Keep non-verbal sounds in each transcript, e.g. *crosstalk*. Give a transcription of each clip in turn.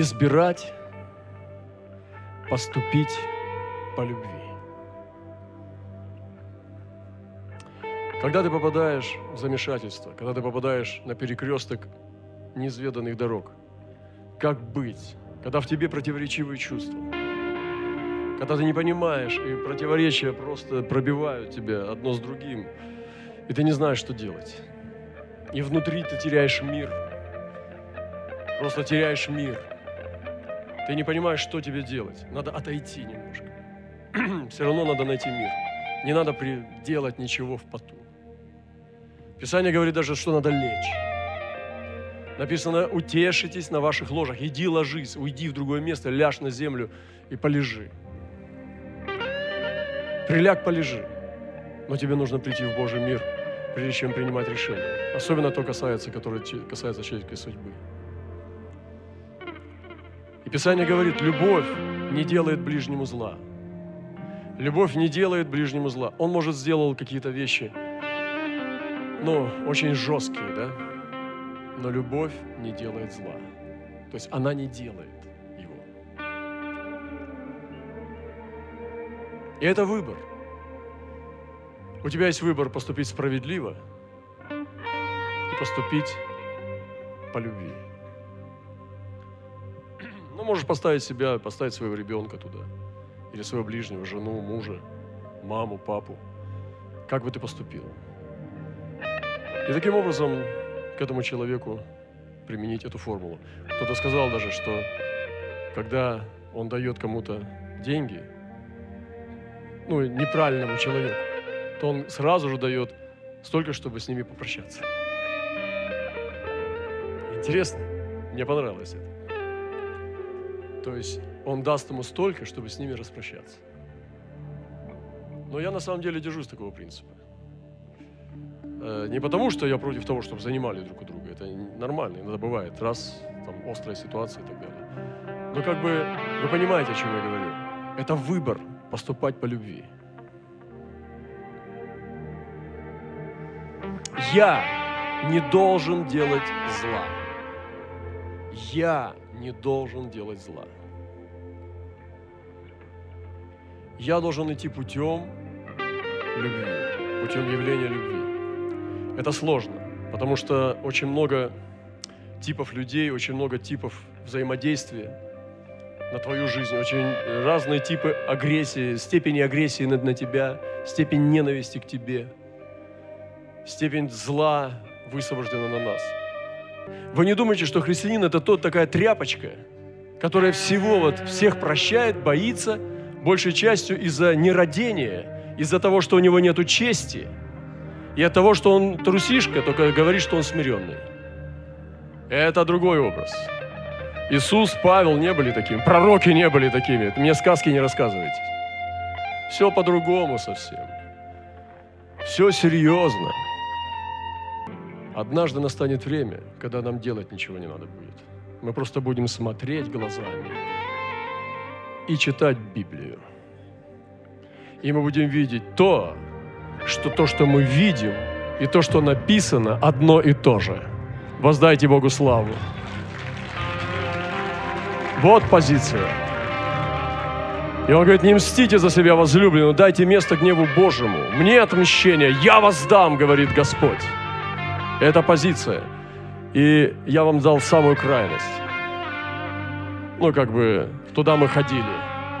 избирать поступить по любви. Когда ты попадаешь в замешательство, когда ты попадаешь на перекресток неизведанных дорог, как быть, когда в тебе противоречивые чувства, когда ты не понимаешь, и противоречия просто пробивают тебя одно с другим, и ты не знаешь, что делать. И внутри ты теряешь мир, просто теряешь мир. Ты не понимаешь, что тебе делать. Надо отойти немножко. *clears throat* Все равно надо найти мир. Не надо делать ничего в поту. Писание говорит даже, что надо лечь. Написано, утешитесь на ваших ложах, иди ложись, уйди в другое место, ляжь на землю и полежи. Приляг, полежи. Но тебе нужно прийти в Божий мир, прежде чем принимать решение. Особенно то касается, которое касается человеческой судьбы. И Писание говорит, любовь не делает ближнему зла. Любовь не делает ближнему зла. Он, может, сделал какие-то вещи, ну, очень жесткие, да? Но любовь не делает зла. То есть она не делает его. И это выбор. У тебя есть выбор поступить справедливо и поступить по любви. Можешь поставить себя, поставить своего ребенка туда. Или своего ближнего, жену, мужа, маму, папу. Как бы ты поступил? И таким образом к этому человеку применить эту формулу. Кто-то сказал даже, что когда он дает кому-то деньги, ну, неправильному человеку, то он сразу же дает столько, чтобы с ними попрощаться. Интересно? Мне понравилось это. То есть он даст ему столько, чтобы с ними распрощаться. Но я на самом деле держусь такого принципа. Э, не потому, что я против того, чтобы занимали друг у друга. Это нормально, иногда бывает. Раз, там, острая ситуация и так далее. Но как бы вы понимаете, о чем я говорю. Это выбор поступать по любви. Я не должен делать зла. Я не должен делать зла. Я должен идти путем любви, путем явления любви. Это сложно, потому что очень много типов людей, очень много типов взаимодействия на твою жизнь, очень разные типы агрессии, степени агрессии на, на тебя, степень ненависти к тебе, степень зла высвобождена на нас. Вы не думаете, что христианин это тот такая тряпочка, которая всего вот всех прощает, боится, большей частью из-за нерадения, из-за того, что у него нет чести – и от того, что он трусишка, только говорит, что он смиренный. Это другой образ. Иисус, Павел не были такими, пророки не были такими. Мне сказки не рассказывайте. Все по-другому совсем. Все серьезно. Однажды настанет время, когда нам делать ничего не надо будет. Мы просто будем смотреть глазами и читать Библию. И мы будем видеть то, что то, что мы видим, и то, что написано, одно и то же. Воздайте Богу славу. Вот позиция. И он говорит, не мстите за себя возлюбленную, дайте место гневу Божьему. Мне отмщение, я вас дам, говорит Господь. Это позиция. И я вам дал самую крайность. Ну, как бы, туда мы ходили.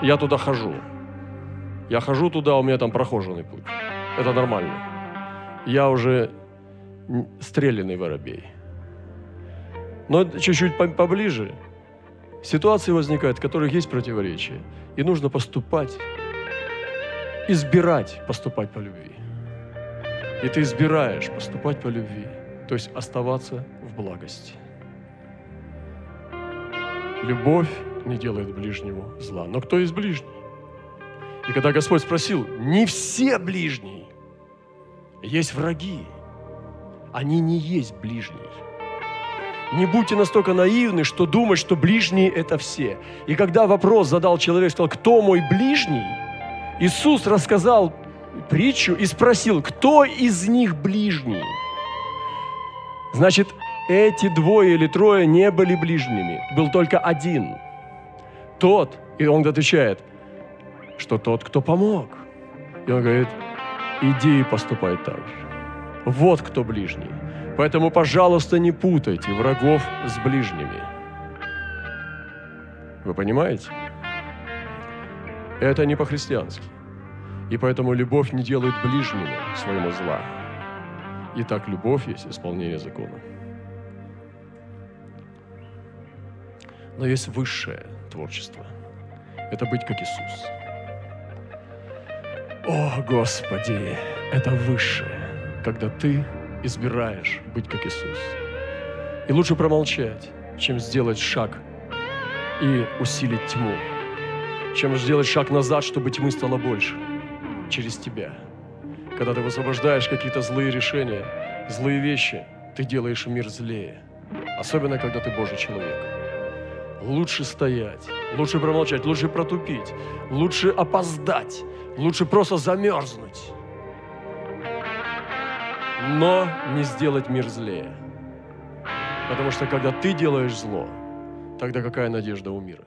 Я туда хожу. Я хожу туда, у меня там прохоженный путь. Это нормально. Я уже стрелянный воробей. Но чуть-чуть поближе ситуации возникают, в которых есть противоречия. И нужно поступать, избирать поступать по любви. И ты избираешь поступать по любви, то есть оставаться в благости. Любовь не делает ближнему зла. Но кто из ближних? И когда Господь спросил, не все ближние, есть враги, они не есть ближние. Не будьте настолько наивны, что думать, что ближние – это все. И когда вопрос задал человек, сказал, кто мой ближний, Иисус рассказал притчу и спросил, кто из них ближний. Значит, эти двое или трое не были ближними, был только один. Тот, и он отвечает, что тот, кто помог. И он говорит, иди и поступай так же. Вот кто ближний. Поэтому, пожалуйста, не путайте врагов с ближними. Вы понимаете? Это не по-христиански. И поэтому любовь не делает ближнему своему зла. Итак, любовь есть исполнение закона. Но есть высшее творчество. Это быть как Иисус. О, Господи, это высшее, когда ты избираешь быть как Иисус. И лучше промолчать, чем сделать шаг и усилить тьму, чем сделать шаг назад, чтобы тьмы стало больше через тебя. Когда ты высвобождаешь какие-то злые решения, злые вещи, ты делаешь мир злее. Особенно, когда ты Божий человек. Лучше стоять, лучше промолчать, лучше протупить, лучше опоздать, лучше просто замерзнуть. Но не сделать мир злее. Потому что когда ты делаешь зло, тогда какая надежда у мира?